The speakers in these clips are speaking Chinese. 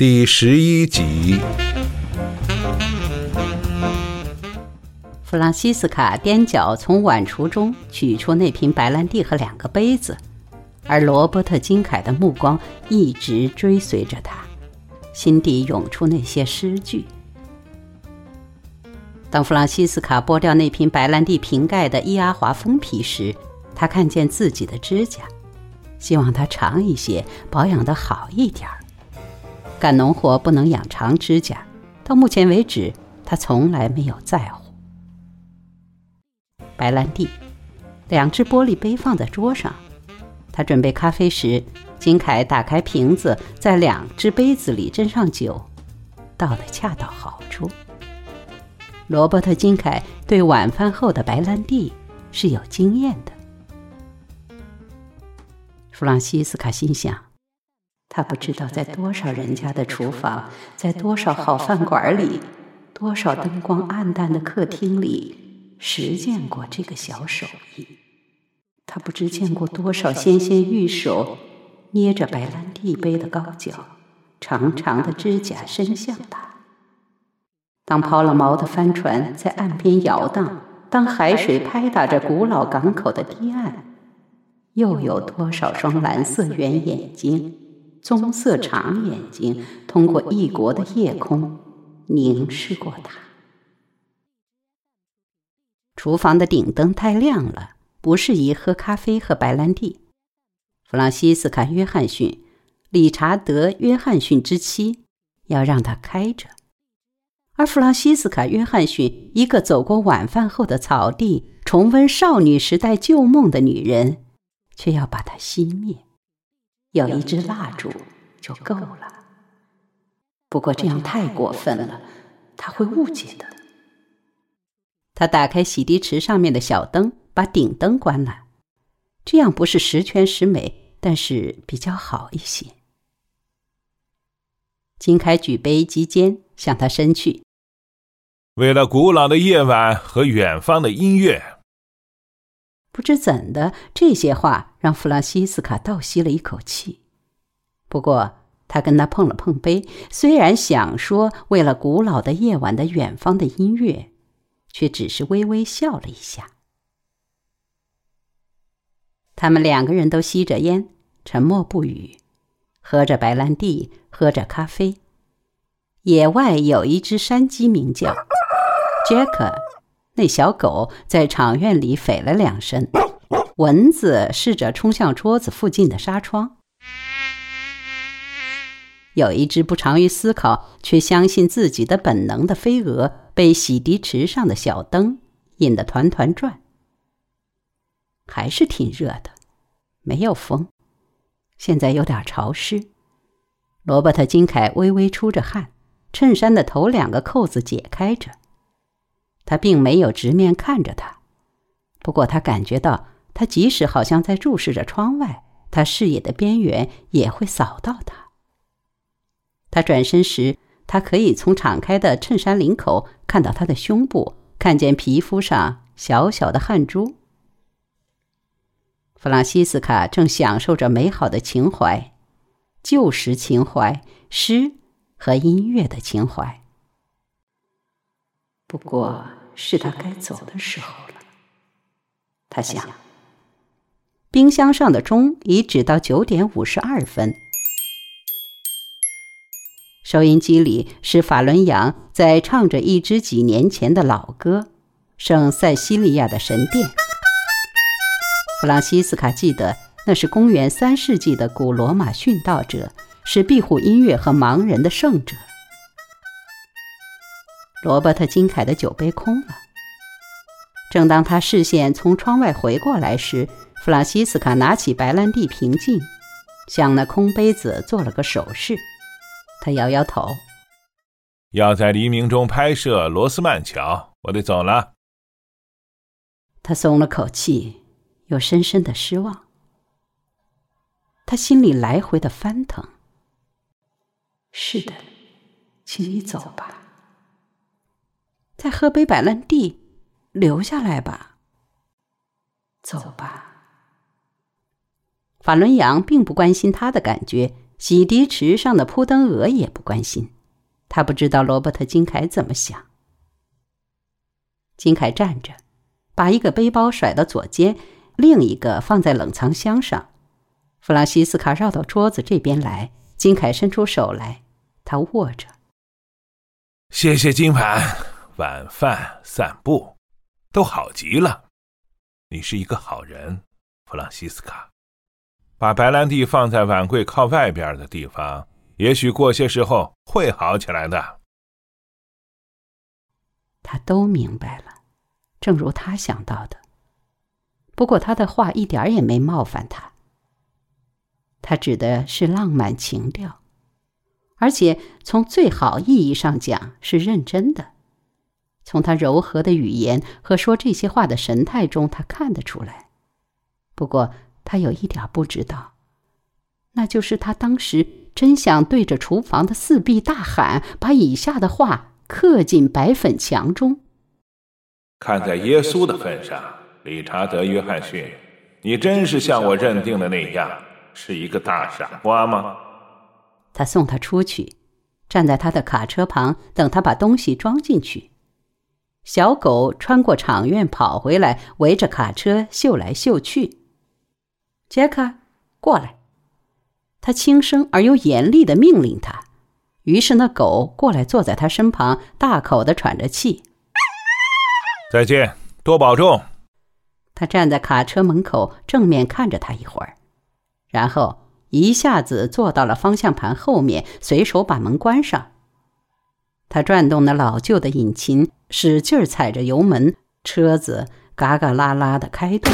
第十一集。弗朗西斯卡踮脚从碗橱中取出那瓶白兰地和两个杯子，而罗伯特金凯的目光一直追随着他，心底涌出那些诗句。当弗朗西斯卡剥掉那瓶白兰地瓶盖的伊阿华封皮时，他看见自己的指甲，希望它长一些，保养的好一点儿。干农活不能养长指甲，到目前为止，他从来没有在乎。白兰地，两只玻璃杯放在桌上。他准备咖啡时，金凯打开瓶子，在两只杯子里斟上酒，倒得恰到好处。罗伯特·金凯对晚饭后的白兰地是有经验的。弗朗西斯卡心想。他不知道在多少人家的厨房，在多少好饭馆里，多少灯光暗淡的客厅里，实践过这个小手艺。他不知见过多少纤纤玉手捏着白兰地杯的高脚，长长的指甲伸向他。当抛了锚的帆船在岸边摇荡，当海水拍打着古老港口的堤岸，又有多少双蓝色圆眼睛？棕色长眼睛通过异国的夜空凝视过他。厨房的顶灯太亮了，不适宜喝咖啡和白兰地。弗朗西斯卡·约翰逊，理查德·约翰逊之妻，要让它开着；而弗朗西斯卡·约翰逊，一个走过晚饭后的草地，重温少女时代旧梦的女人，却要把它熄灭。有一支蜡烛就够了。不过这样太过分了，他会误解的。他打开洗涤池上面的小灯，把顶灯关了。这样不是十全十美，但是比较好一些。金凯举杯击肩，向他伸去。为了古老的夜晚和远方的音乐。不知怎的，这些话让弗朗西斯卡倒吸了一口气。不过，他跟他碰了碰杯，虽然想说为了古老的夜晚的远方的音乐，却只是微微笑了一下。他们两个人都吸着烟，沉默不语，喝着白兰地，喝着咖啡。野外有一只山鸡鸣叫，杰克。那小狗在场院里吠了两声，蚊子试着冲向桌子附近的纱窗。有一只不长于思考却相信自己的本能的飞蛾，被洗涤池上的小灯引得团团转。还是挺热的，没有风，现在有点潮湿。罗伯特·金凯微微出着汗，衬衫的头两个扣子解开着。他并没有直面看着他，不过他感觉到，他即使好像在注视着窗外，他视野的边缘也会扫到他。他转身时，他可以从敞开的衬衫领口看到他的胸部，看见皮肤上小小的汗珠。弗朗西斯卡正享受着美好的情怀，旧时情怀，诗和音乐的情怀。不过。是他该走的时候了，他想。冰箱上的钟已指到九点五十二分。收音机里是法伦扬在唱着一支几年前的老歌，《圣塞西利亚的神殿》。弗朗西斯卡记得，那是公元三世纪的古罗马殉道者，是庇护音乐和盲人的圣者。罗伯特·金凯的酒杯空了。正当他视线从窗外回过来时，弗朗西斯卡拿起白兰地瓶颈，向那空杯子做了个手势。他摇摇头：“要在黎明中拍摄罗斯曼桥，我得走了。”他松了口气，又深深的失望。他心里来回的翻腾。是的，请你走吧。再喝杯白兰地，留下来吧。走吧。法伦扬并不关心他的感觉，洗涤池上的扑灯蛾也不关心。他不知道罗伯特·金凯怎么想。金凯站着，把一个背包甩到左肩，另一个放在冷藏箱上。弗朗西斯卡绕到桌子这边来，金凯伸出手来，他握着。谢谢金盘，晚饭、散步，都好极了。你是一个好人，弗朗西斯卡。把白兰地放在碗柜靠外边的地方，也许过些时候会好起来的。他都明白了，正如他想到的。不过他的话一点也没冒犯他。他指的是浪漫情调，而且从最好意义上讲是认真的。从他柔和的语言和说这些话的神态中，他看得出来。不过。他有一点不知道，那就是他当时真想对着厨房的四壁大喊，把以下的话刻进白粉墙中。看在耶稣的份上，理查德·约翰逊，你真是像我认定的那样，是一个大傻瓜吗？他送他出去，站在他的卡车旁，等他把东西装进去。小狗穿过场院跑回来，围着卡车嗅来嗅去。杰克，过来！他轻声而又严厉的命令他。于是那狗过来，坐在他身旁，大口的喘着气。再见，多保重。他站在卡车门口，正面看着他一会儿，然后一下子坐到了方向盘后面，随手把门关上。他转动那老旧的引擎，使劲踩着油门，车子嘎嘎啦啦的开动。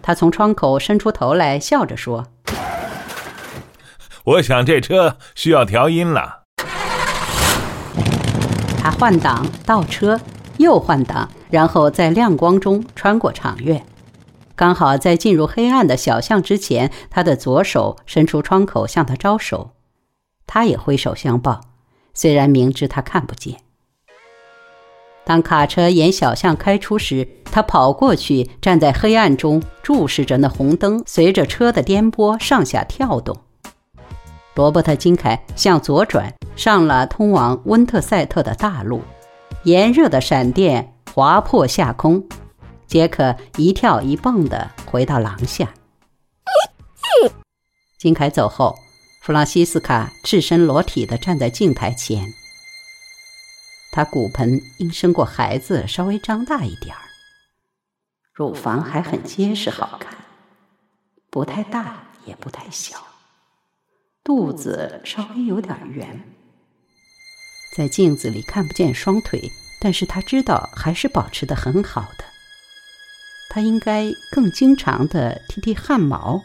他从窗口伸出头来，笑着说：“我想这车需要调音了。”他换挡、倒车，又换挡，然后在亮光中穿过场院，刚好在进入黑暗的小巷之前，他的左手伸出窗口向他招手，他也挥手相报，虽然明知他看不见。当卡车沿小巷开出时，他跑过去，站在黑暗中注视着那红灯随着车的颠簸上下跳动。罗伯特·金凯向左转，上了通往温特塞特的大路。炎热的闪电划破下空，杰克一跳一蹦地回到廊下。金凯走后，弗朗西斯卡赤身裸体地站在镜台前。他骨盆因生过孩子，稍微张大一点儿，乳房还很结实好看，不太大也不太小，肚子稍微有点圆。在镜子里看不见双腿，但是他知道还是保持的很好的。他应该更经常的剃剃汗毛，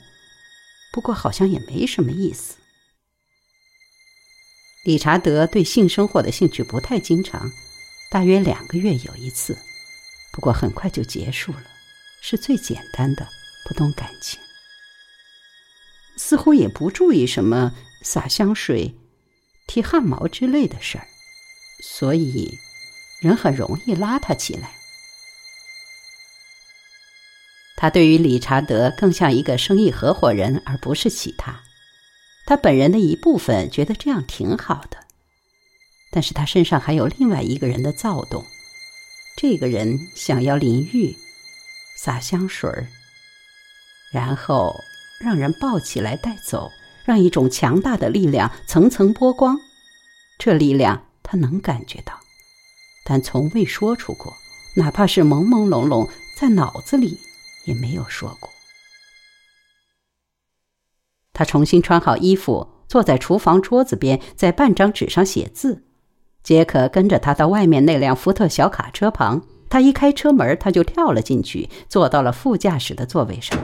不过好像也没什么意思。理查德对性生活的兴趣不太经常，大约两个月有一次，不过很快就结束了，是最简单的，不动感情，似乎也不注意什么洒香水、剃汗毛之类的事儿，所以人很容易邋遢起来。他对于理查德更像一个生意合伙人，而不是其他。他本人的一部分觉得这样挺好的，但是他身上还有另外一个人的躁动。这个人想要淋浴、洒香水儿，然后让人抱起来带走，让一种强大的力量层层剥光。这力量他能感觉到，但从未说出过，哪怕是朦朦胧胧在脑子里也没有说过。他重新穿好衣服，坐在厨房桌子边，在半张纸上写字。杰克跟着他到外面那辆福特小卡车旁，他一开车门，他就跳了进去，坐到了副驾驶的座位上。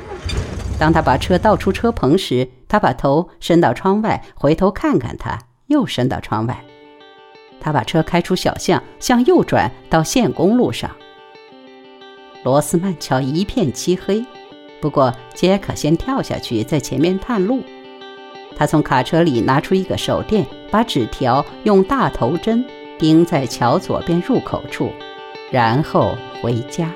当他把车倒出车棚时，他把头伸到窗外，回头看看他，又伸到窗外。他把车开出小巷，向右转到县公路上。罗斯曼桥一片漆黑。不过，杰克先跳下去，在前面探路。他从卡车里拿出一个手电，把纸条用大头针钉在桥左边入口处，然后回家。